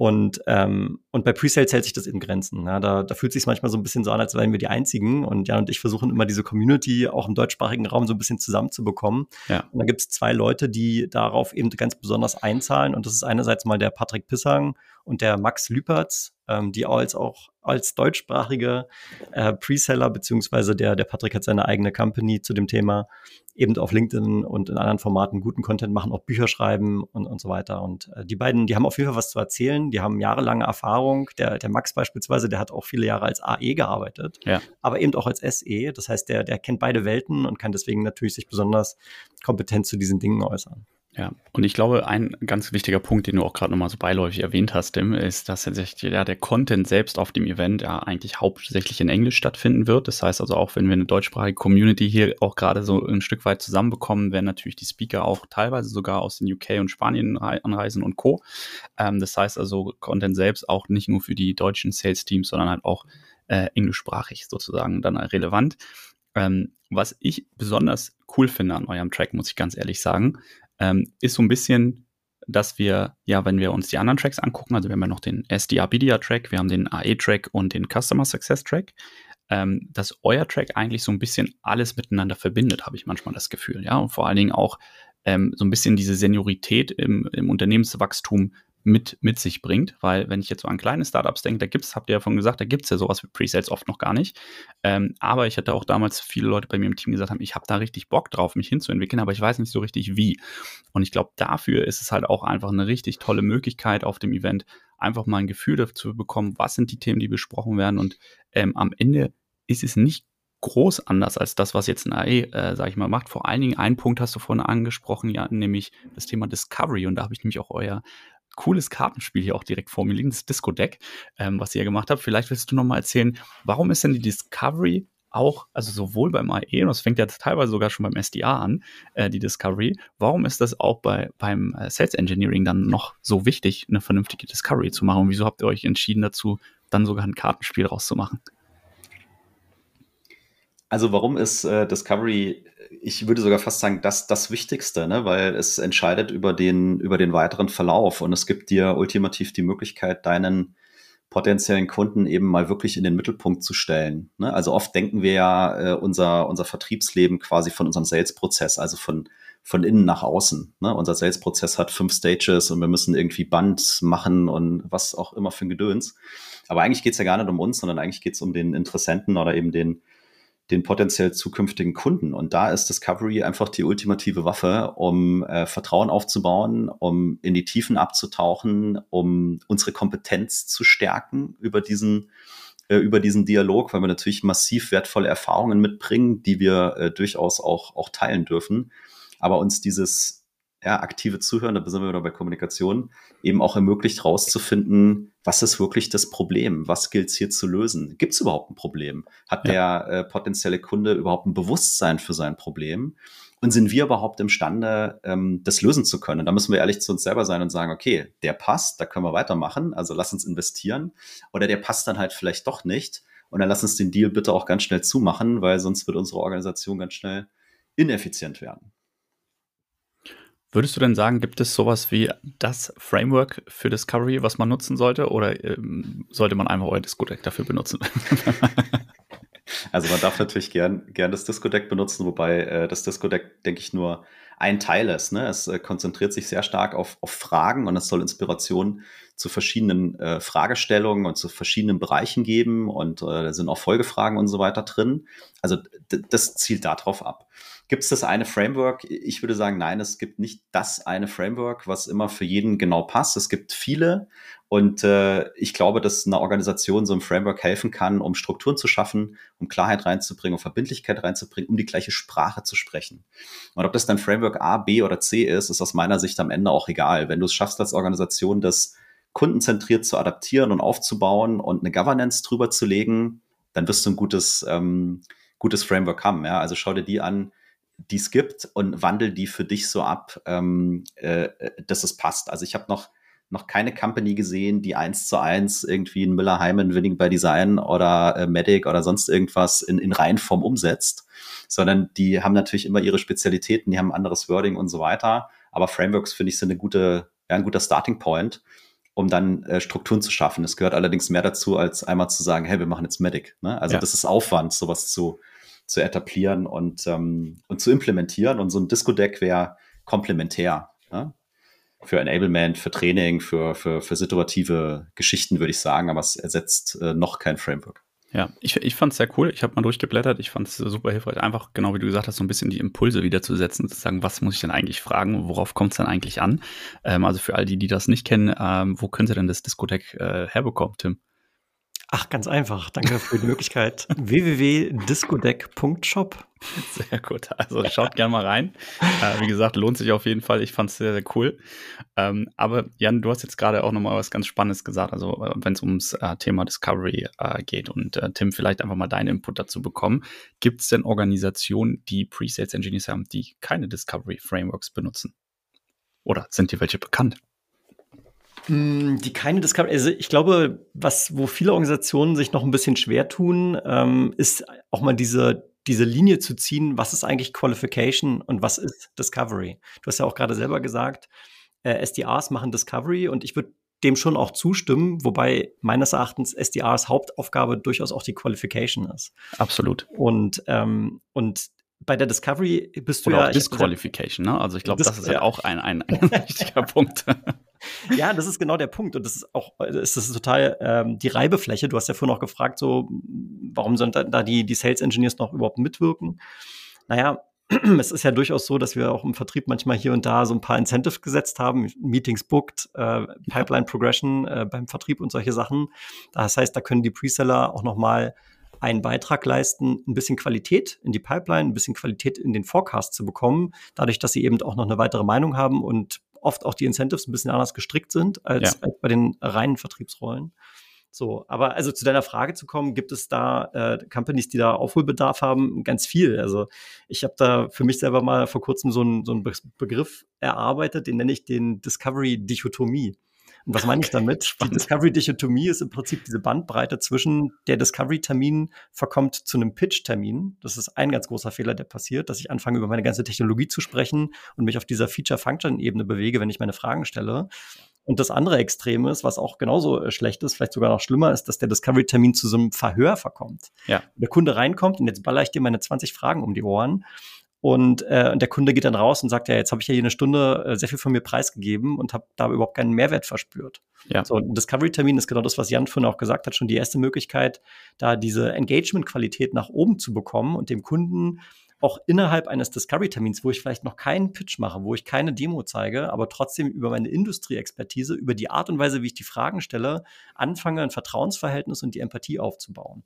Und, ähm, und bei Presales hält sich das in Grenzen. Ja, da, da fühlt sich manchmal so ein bisschen so an, als wären wir die Einzigen. Und Jan und ich versuchen immer diese Community auch im deutschsprachigen Raum so ein bisschen zusammenzubekommen. Ja. Und da gibt es zwei Leute, die darauf eben ganz besonders einzahlen. Und das ist einerseits mal der Patrick Pissang und der Max Lüpertz, ähm, die als auch als deutschsprachige äh, Preseller, beziehungsweise der, der Patrick hat seine eigene Company zu dem Thema, eben auf LinkedIn und in anderen Formaten guten Content machen, auch Bücher schreiben und, und so weiter. Und äh, die beiden, die haben auf jeden Fall was zu erzählen, die haben jahrelange Erfahrung. Der, der Max beispielsweise, der hat auch viele Jahre als AE gearbeitet, ja. aber eben auch als SE. Das heißt, der, der kennt beide Welten und kann deswegen natürlich sich besonders kompetent zu diesen Dingen äußern. Ja, und ich glaube, ein ganz wichtiger Punkt, den du auch gerade nochmal so beiläufig erwähnt hast, Tim, ist, dass tatsächlich ja, der Content selbst auf dem Event ja eigentlich hauptsächlich in Englisch stattfinden wird. Das heißt also auch, wenn wir eine deutschsprachige Community hier auch gerade so ein Stück weit zusammenbekommen, werden natürlich die Speaker auch teilweise sogar aus den UK und Spanien anreisen und Co. Ähm, das heißt also, Content selbst auch nicht nur für die deutschen Sales-Teams, sondern halt auch äh, englischsprachig sozusagen dann relevant. Ähm, was ich besonders cool finde an eurem Track, muss ich ganz ehrlich sagen, ähm, ist so ein bisschen, dass wir, ja, wenn wir uns die anderen Tracks angucken, also wir haben ja noch den SDR-BDR-Track, wir haben den AE-Track und den Customer Success-Track, ähm, dass euer Track eigentlich so ein bisschen alles miteinander verbindet, habe ich manchmal das Gefühl, ja, und vor allen Dingen auch ähm, so ein bisschen diese Seniorität im, im Unternehmenswachstum mit, mit sich bringt, weil wenn ich jetzt so an kleine Startups denke, da gibt's, habt ihr ja von gesagt, da gibt es ja sowas wie Presales oft noch gar nicht. Ähm, aber ich hatte auch damals viele Leute bei mir im Team gesagt haben, ich habe da richtig Bock drauf, mich hinzuentwickeln, aber ich weiß nicht so richtig wie. Und ich glaube, dafür ist es halt auch einfach eine richtig tolle Möglichkeit auf dem Event, einfach mal ein Gefühl dafür bekommen, was sind die Themen, die besprochen werden. Und ähm, am Ende ist es nicht groß anders als das, was jetzt ein AE, äh, sag ich mal, macht. Vor allen Dingen einen Punkt hast du vorhin angesprochen, ja, nämlich das Thema Discovery. Und da habe ich nämlich auch euer cooles Kartenspiel hier auch direkt vor mir liegen, das Disco-Deck, ähm, was ihr gemacht habt. Vielleicht willst du noch mal erzählen, warum ist denn die Discovery auch, also sowohl beim AE, und das fängt ja teilweise sogar schon beim SDA an, äh, die Discovery, warum ist das auch bei, beim äh, Sales Engineering dann noch so wichtig, eine vernünftige Discovery zu machen? Und wieso habt ihr euch entschieden dazu, dann sogar ein Kartenspiel rauszumachen? Also warum ist äh, Discovery, ich würde sogar fast sagen, das das Wichtigste, ne? weil es entscheidet über den, über den weiteren Verlauf und es gibt dir ultimativ die Möglichkeit, deinen potenziellen Kunden eben mal wirklich in den Mittelpunkt zu stellen. Ne? Also oft denken wir ja äh, unser, unser Vertriebsleben quasi von unserem Sales-Prozess, also von, von innen nach außen. Ne? Unser Sales-Prozess hat fünf Stages und wir müssen irgendwie Band machen und was auch immer für ein Gedöns. Aber eigentlich geht's ja gar nicht um uns, sondern eigentlich geht's um den Interessenten oder eben den, den potenziell zukünftigen Kunden. Und da ist Discovery einfach die ultimative Waffe, um äh, Vertrauen aufzubauen, um in die Tiefen abzutauchen, um unsere Kompetenz zu stärken über diesen äh, über diesen Dialog, weil wir natürlich massiv wertvolle Erfahrungen mitbringen, die wir äh, durchaus auch, auch teilen dürfen. Aber uns dieses ja, aktive Zuhören, da sind wir wieder bei Kommunikation, eben auch ermöglicht rauszufinden, was ist wirklich das Problem? Was gilt es hier zu lösen? Gibt es überhaupt ein Problem? Hat ja. der äh, potenzielle Kunde überhaupt ein Bewusstsein für sein Problem? Und sind wir überhaupt imstande, ähm, das lösen zu können? Und da müssen wir ehrlich zu uns selber sein und sagen, okay, der passt, da können wir weitermachen, also lass uns investieren. Oder der passt dann halt vielleicht doch nicht. Und dann lass uns den Deal bitte auch ganz schnell zumachen, weil sonst wird unsere Organisation ganz schnell ineffizient werden. Würdest du denn sagen, gibt es sowas wie das Framework für Discovery, was man nutzen sollte, oder ähm, sollte man einfach euer Disco-Deck dafür benutzen? also man darf natürlich gern, gern das Disco-Deck benutzen, wobei äh, das Disco-Deck, denke ich, nur ein Teil ist. Ne? Es äh, konzentriert sich sehr stark auf, auf Fragen und es soll Inspiration zu verschiedenen äh, Fragestellungen und zu verschiedenen Bereichen geben und äh, da sind auch Folgefragen und so weiter drin. Also das zielt darauf ab. Gibt es das eine Framework? Ich würde sagen, nein, es gibt nicht das eine Framework, was immer für jeden genau passt. Es gibt viele und äh, ich glaube, dass eine Organisation so ein Framework helfen kann, um Strukturen zu schaffen, um Klarheit reinzubringen, um Verbindlichkeit reinzubringen, um die gleiche Sprache zu sprechen. Und ob das dann Framework A, B oder C ist, ist aus meiner Sicht am Ende auch egal. Wenn du es schaffst als Organisation, das kundenzentriert zu adaptieren und aufzubauen und eine Governance drüber zu legen, dann wirst du ein gutes, ähm, gutes Framework haben. Ja? Also schau dir die an, die es gibt und wandel die für dich so ab, ähm, äh, dass es passt. Also ich habe noch noch keine Company gesehen, die eins zu eins irgendwie ein Miller Hyman Winning by Design oder äh, Medic oder sonst irgendwas in, in Reihenform umsetzt, sondern die haben natürlich immer ihre Spezialitäten, die haben anderes Wording und so weiter. Aber Frameworks finde ich sind eine gute, ja, ein guter Starting Point, um dann äh, Strukturen zu schaffen. Es gehört allerdings mehr dazu, als einmal zu sagen, hey, wir machen jetzt Medic. Ne? Also ja. das ist Aufwand, sowas zu, zu etablieren und, ähm, und zu implementieren. Und so ein Disco-Deck wäre komplementär. Ne? Für Enablement, für Training, für, für, für situative Geschichten, würde ich sagen, aber es ersetzt äh, noch kein Framework. Ja, ich, ich fand es sehr cool. Ich habe mal durchgeblättert. Ich fand es super hilfreich, einfach genau wie du gesagt hast, so ein bisschen die Impulse wieder zu sagen, was muss ich denn eigentlich fragen, worauf kommt es denn eigentlich an? Ähm, also für all die, die das nicht kennen, ähm, wo können sie denn das Diskodeck äh, herbekommen, Tim? Ach, ganz einfach. Danke für die Möglichkeit. www.discodeck.shop. Sehr gut. Also schaut gerne mal rein. Äh, wie gesagt, lohnt sich auf jeden Fall. Ich fand es sehr, sehr cool. Ähm, aber Jan, du hast jetzt gerade auch nochmal was ganz Spannendes gesagt. Also äh, wenn es ums äh, Thema Discovery äh, geht und äh, Tim, vielleicht einfach mal deinen Input dazu bekommen. Gibt es denn Organisationen, die Pre-Sales Engineers haben, die keine Discovery Frameworks benutzen? Oder sind dir welche bekannt? Hm, die keine Discovery, also ich glaube, was, wo viele Organisationen sich noch ein bisschen schwer tun, ähm, ist auch mal diese, diese Linie zu ziehen, was ist eigentlich Qualification und was ist Discovery? Du hast ja auch gerade selber gesagt, äh, SDRs machen Discovery und ich würde dem schon auch zustimmen, wobei meines Erachtens SDRs Hauptaufgabe durchaus auch die Qualification ist. Absolut. Und, ähm, und bei der Discovery bist du Oder ja. auch Disqualification, ne? Also ich glaube, das ist ja, ja auch ein, ein, ein wichtiger Punkt. ja, das ist genau der Punkt. Und das ist auch, das ist total ähm, die Reibefläche. Du hast ja vorhin auch gefragt, so, warum sollen da, da die, die Sales Engineers noch überhaupt mitwirken? Naja, es ist ja durchaus so, dass wir auch im Vertrieb manchmal hier und da so ein paar Incentives gesetzt haben, Meetings booked, äh, Pipeline Progression äh, beim Vertrieb und solche Sachen. Das heißt, da können die Preseller auch noch mal einen Beitrag leisten, ein bisschen Qualität in die Pipeline, ein bisschen Qualität in den Forecast zu bekommen, dadurch, dass sie eben auch noch eine weitere Meinung haben und oft auch die Incentives ein bisschen anders gestrickt sind als, ja. als bei den reinen Vertriebsrollen. So, aber also zu deiner Frage zu kommen, gibt es da äh, Companies, die da Aufholbedarf haben? Ganz viel. Also ich habe da für mich selber mal vor kurzem so einen so einen Begriff erarbeitet, den nenne ich den Discovery-Dichotomie. Und was meine ich damit? Spannend. Die Discovery-Dichotomie ist im Prinzip diese Bandbreite zwischen der Discovery-Termin verkommt zu einem Pitch-Termin. Das ist ein ganz großer Fehler, der passiert, dass ich anfange, über meine ganze Technologie zu sprechen und mich auf dieser Feature-Function-Ebene bewege, wenn ich meine Fragen stelle. Und das andere Extrem ist, was auch genauso äh, schlecht ist, vielleicht sogar noch schlimmer ist, dass der Discovery-Termin zu so einem Verhör verkommt. Ja. Der Kunde reinkommt und jetzt baller ich dir meine 20 Fragen um die Ohren und, äh, und der Kunde geht dann raus und sagt, ja, jetzt habe ich ja hier eine Stunde äh, sehr viel von mir preisgegeben und habe da überhaupt keinen Mehrwert verspürt. Ja. So, ein Discovery-Termin ist genau das, was Jan vorhin auch gesagt hat, schon die erste Möglichkeit, da diese Engagement-Qualität nach oben zu bekommen und dem Kunden auch innerhalb eines Discovery-Termins, wo ich vielleicht noch keinen Pitch mache, wo ich keine Demo zeige, aber trotzdem über meine Industrie-Expertise, über die Art und Weise, wie ich die Fragen stelle, anfange, ein Vertrauensverhältnis und die Empathie aufzubauen.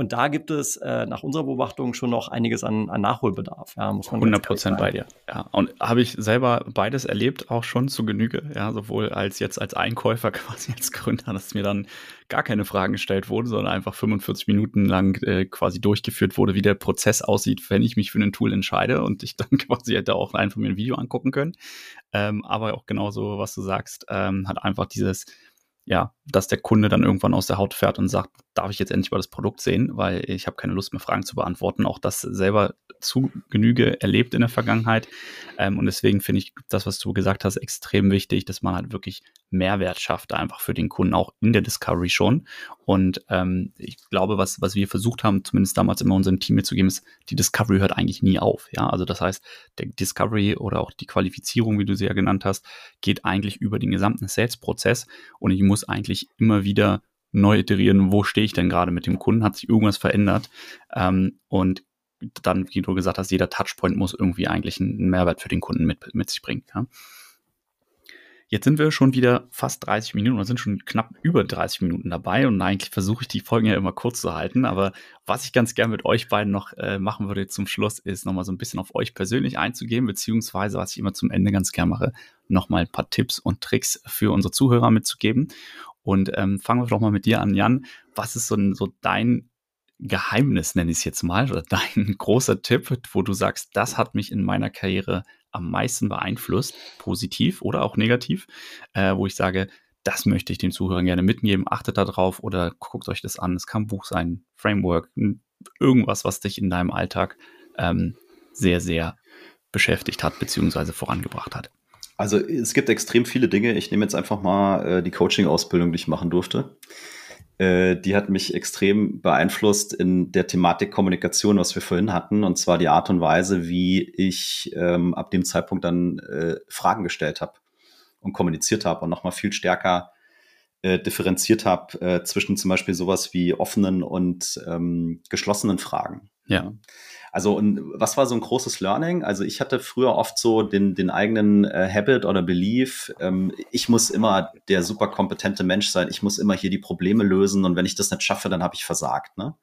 Und da gibt es äh, nach unserer Beobachtung schon noch einiges an, an Nachholbedarf. Ja, muss man 100 Prozent bei dir. Ja, und habe ich selber beides erlebt, auch schon zu Genüge. Ja, sowohl als jetzt als Einkäufer quasi als Gründer, dass mir dann gar keine Fragen gestellt wurden, sondern einfach 45 Minuten lang äh, quasi durchgeführt wurde, wie der Prozess aussieht, wenn ich mich für ein Tool entscheide und ich dann quasi hätte auch einfach mir ein Video angucken können. Ähm, aber auch genauso, was du sagst, ähm, hat einfach dieses ja, dass der Kunde dann irgendwann aus der Haut fährt und sagt, darf ich jetzt endlich mal das Produkt sehen, weil ich habe keine Lust mehr Fragen zu beantworten. Auch das selber zu Genüge erlebt in der Vergangenheit. Ähm, und deswegen finde ich das, was du gesagt hast, extrem wichtig, dass man halt wirklich Mehrwert schafft, einfach für den Kunden, auch in der Discovery schon. Und ähm, ich glaube, was, was wir versucht haben, zumindest damals immer unserem Team mitzugeben, ist, die Discovery hört eigentlich nie auf. Ja, also das heißt, der Discovery oder auch die Qualifizierung, wie du sie ja genannt hast, geht eigentlich über den gesamten Sales-Prozess und ich muss eigentlich immer wieder neu iterieren, wo stehe ich denn gerade mit dem Kunden, hat sich irgendwas verändert ähm, und dann, wie du gesagt hast, jeder Touchpoint muss irgendwie eigentlich einen Mehrwert für den Kunden mit, mit sich bringen. Ja? Jetzt sind wir schon wieder fast 30 Minuten oder sind schon knapp über 30 Minuten dabei und eigentlich versuche ich die Folgen ja immer kurz zu halten. Aber was ich ganz gern mit euch beiden noch äh, machen würde zum Schluss, ist nochmal so ein bisschen auf euch persönlich einzugehen, beziehungsweise was ich immer zum Ende ganz gern mache, nochmal ein paar Tipps und Tricks für unsere Zuhörer mitzugeben. Und ähm, fangen wir doch mal mit dir an, Jan. Was ist so, so dein Geheimnis, nenne ich es jetzt mal, oder dein großer Tipp, wo du sagst, das hat mich in meiner Karriere am meisten beeinflusst, positiv oder auch negativ, äh, wo ich sage, das möchte ich den Zuhörern gerne mitgeben. Achtet da drauf oder guckt euch das an. Es kann ein Buch sein, Framework, irgendwas, was dich in deinem Alltag ähm, sehr, sehr beschäftigt hat, beziehungsweise vorangebracht hat. Also es gibt extrem viele Dinge. Ich nehme jetzt einfach mal äh, die Coaching-Ausbildung, die ich machen durfte. Äh, die hat mich extrem beeinflusst in der Thematik Kommunikation, was wir vorhin hatten, und zwar die Art und Weise, wie ich ähm, ab dem Zeitpunkt dann äh, Fragen gestellt habe und kommuniziert habe und nochmal viel stärker äh, differenziert habe äh, zwischen zum Beispiel sowas wie offenen und ähm, geschlossenen Fragen. Ja. Also, und was war so ein großes Learning? Also, ich hatte früher oft so den, den eigenen äh, Habit oder Belief, ähm, ich muss immer der super kompetente Mensch sein, ich muss immer hier die Probleme lösen und wenn ich das nicht schaffe, dann habe ich versagt. Ne?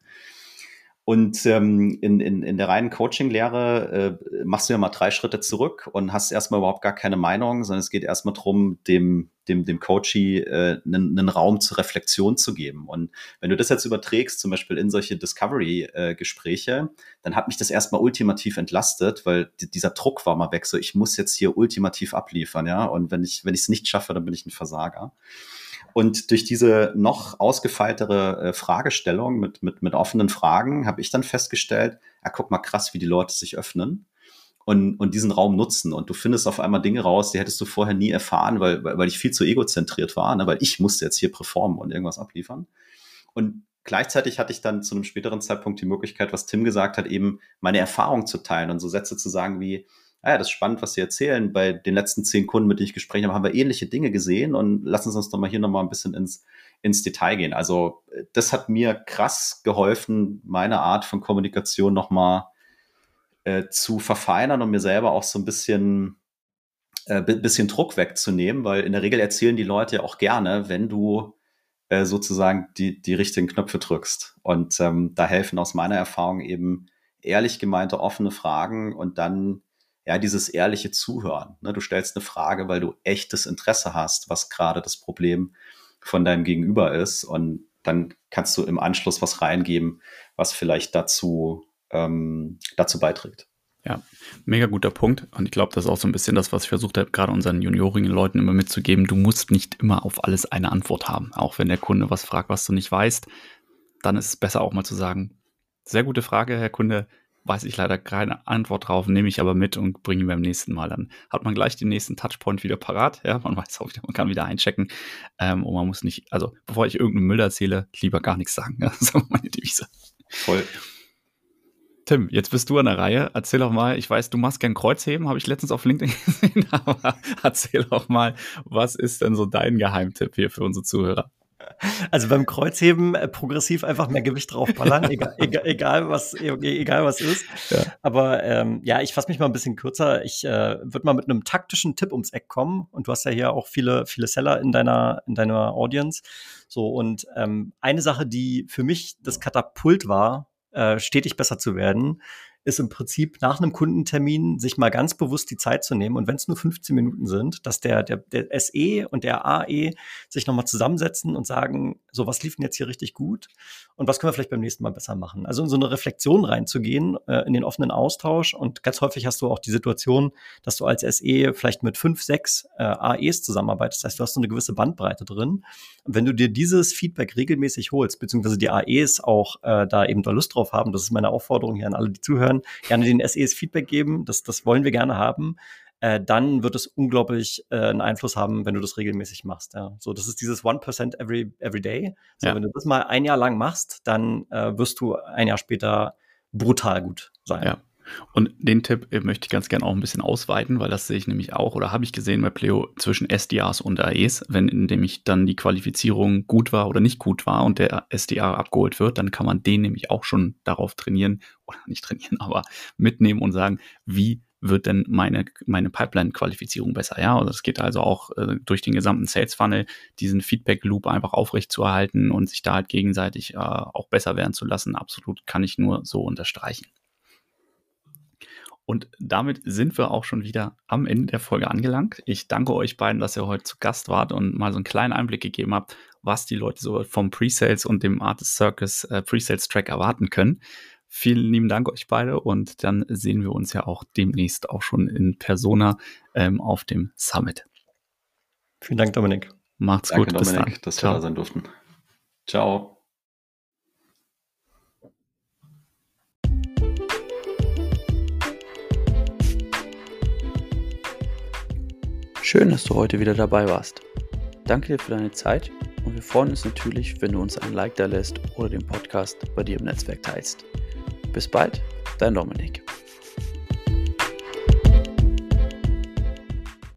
Und ähm, in, in, in der reinen Coaching-Lehre äh, machst du ja mal drei Schritte zurück und hast erstmal überhaupt gar keine Meinung, sondern es geht erstmal darum, dem, dem, dem Coachie äh, einen, einen Raum zur Reflexion zu geben. Und wenn du das jetzt überträgst, zum Beispiel in solche Discovery-Gespräche, äh, dann hat mich das erstmal ultimativ entlastet, weil dieser Druck war mal weg. So, ich muss jetzt hier ultimativ abliefern, ja. Und wenn ich, wenn ich es nicht schaffe, dann bin ich ein Versager. Und durch diese noch ausgefeiltere äh, Fragestellung mit, mit, mit offenen Fragen habe ich dann festgestellt, ja, guck mal krass, wie die Leute sich öffnen und, und diesen Raum nutzen. Und du findest auf einmal Dinge raus, die hättest du vorher nie erfahren, weil, weil, weil ich viel zu egozentriert war, ne? weil ich musste jetzt hier performen und irgendwas abliefern. Und gleichzeitig hatte ich dann zu einem späteren Zeitpunkt die Möglichkeit, was Tim gesagt hat, eben meine Erfahrung zu teilen und so Sätze zu sagen wie, ah ja, das ist spannend, was Sie erzählen. Bei den letzten zehn Kunden, mit denen ich gesprochen habe, haben wir ähnliche Dinge gesehen und lassen Sie uns doch mal hier nochmal ein bisschen ins, ins Detail gehen. Also das hat mir krass geholfen, meine Art von Kommunikation nochmal äh, zu verfeinern und mir selber auch so ein bisschen, äh, bisschen Druck wegzunehmen, weil in der Regel erzählen die Leute ja auch gerne, wenn du äh, sozusagen die, die richtigen Knöpfe drückst. Und ähm, da helfen aus meiner Erfahrung eben ehrlich gemeinte offene Fragen und dann ja, dieses ehrliche Zuhören. Ne? Du stellst eine Frage, weil du echtes Interesse hast, was gerade das Problem von deinem Gegenüber ist. Und dann kannst du im Anschluss was reingeben, was vielleicht dazu, ähm, dazu beiträgt. Ja, mega guter Punkt. Und ich glaube, das ist auch so ein bisschen das, was ich versucht habe, gerade unseren juniorigen Leuten immer mitzugeben. Du musst nicht immer auf alles eine Antwort haben. Auch wenn der Kunde was fragt, was du nicht weißt, dann ist es besser auch mal zu sagen, sehr gute Frage, Herr Kunde weiß ich leider keine Antwort drauf, nehme ich aber mit und bringe ihn beim nächsten Mal. Dann hat man gleich den nächsten Touchpoint wieder parat. Ja, man weiß auch wieder, man kann wieder einchecken. Ähm, und man muss nicht, also bevor ich irgendeinen Müll erzähle, lieber gar nichts sagen. Ja, das ist meine Devise. Voll. Tim, jetzt bist du an der Reihe. Erzähl auch mal, ich weiß, du machst gern Kreuzheben, habe ich letztens auf LinkedIn gesehen, aber erzähl auch mal, was ist denn so dein Geheimtipp hier für unsere Zuhörer? Also beim Kreuzheben äh, progressiv einfach mehr Gewicht draufballern, egal, egal, egal, was, egal was ist. Ja. Aber ähm, ja, ich fasse mich mal ein bisschen kürzer. Ich äh, würde mal mit einem taktischen Tipp ums Eck kommen. Und du hast ja hier auch viele, viele Seller in deiner, in deiner Audience. So, und ähm, eine Sache, die für mich das Katapult war, äh, stetig besser zu werden, ist im Prinzip nach einem Kundentermin sich mal ganz bewusst die Zeit zu nehmen und wenn es nur 15 Minuten sind, dass der, der, der SE und der AE sich nochmal zusammensetzen und sagen, so was lief denn jetzt hier richtig gut und was können wir vielleicht beim nächsten Mal besser machen. Also in so eine Reflexion reinzugehen, äh, in den offenen Austausch und ganz häufig hast du auch die Situation, dass du als SE vielleicht mit fünf, sechs äh, AEs zusammenarbeitest. Das heißt, du hast so eine gewisse Bandbreite drin. Und wenn du dir dieses Feedback regelmäßig holst, beziehungsweise die AEs auch äh, da eben da Lust drauf haben, das ist meine Aufforderung hier an alle, die zuhören, hören, gerne den SEs Feedback geben. Das, das wollen wir gerne haben. Äh, dann wird es unglaublich äh, einen Einfluss haben, wenn du das regelmäßig machst. Ja. So, das ist dieses 1% every, every day. So, ja. wenn du das mal ein Jahr lang machst, dann äh, wirst du ein Jahr später brutal gut sein. Ja. Und den Tipp äh, möchte ich ganz gerne auch ein bisschen ausweiten, weil das sehe ich nämlich auch oder habe ich gesehen bei Pleo zwischen SDAs und AEs. Wenn nämlich dann die Qualifizierung gut war oder nicht gut war und der SDA abgeholt wird, dann kann man den nämlich auch schon darauf trainieren oder nicht trainieren, aber mitnehmen und sagen, wie wird denn meine, meine Pipeline-Qualifizierung besser? Ja, und es geht also auch äh, durch den gesamten Sales-Funnel, diesen Feedback-Loop einfach aufrecht zu erhalten und sich da halt gegenseitig äh, auch besser werden zu lassen. Absolut kann ich nur so unterstreichen. Und damit sind wir auch schon wieder am Ende der Folge angelangt. Ich danke euch beiden, dass ihr heute zu Gast wart und mal so einen kleinen Einblick gegeben habt, was die Leute so vom Pre-Sales und dem Artist Circus äh, Pre-Sales Track erwarten können. Vielen lieben Dank euch beide und dann sehen wir uns ja auch demnächst auch schon in Persona ähm, auf dem Summit. Vielen Dank, Dominik. Macht's Danke, gut. Dominik, bis dann. dass wir da sein durften. Ciao. Schön, dass du heute wieder dabei warst. Danke dir für deine Zeit und wir freuen uns natürlich, wenn du uns ein Like da lässt oder den Podcast bei dir im Netzwerk teilst. Bis bald, dein Dominik.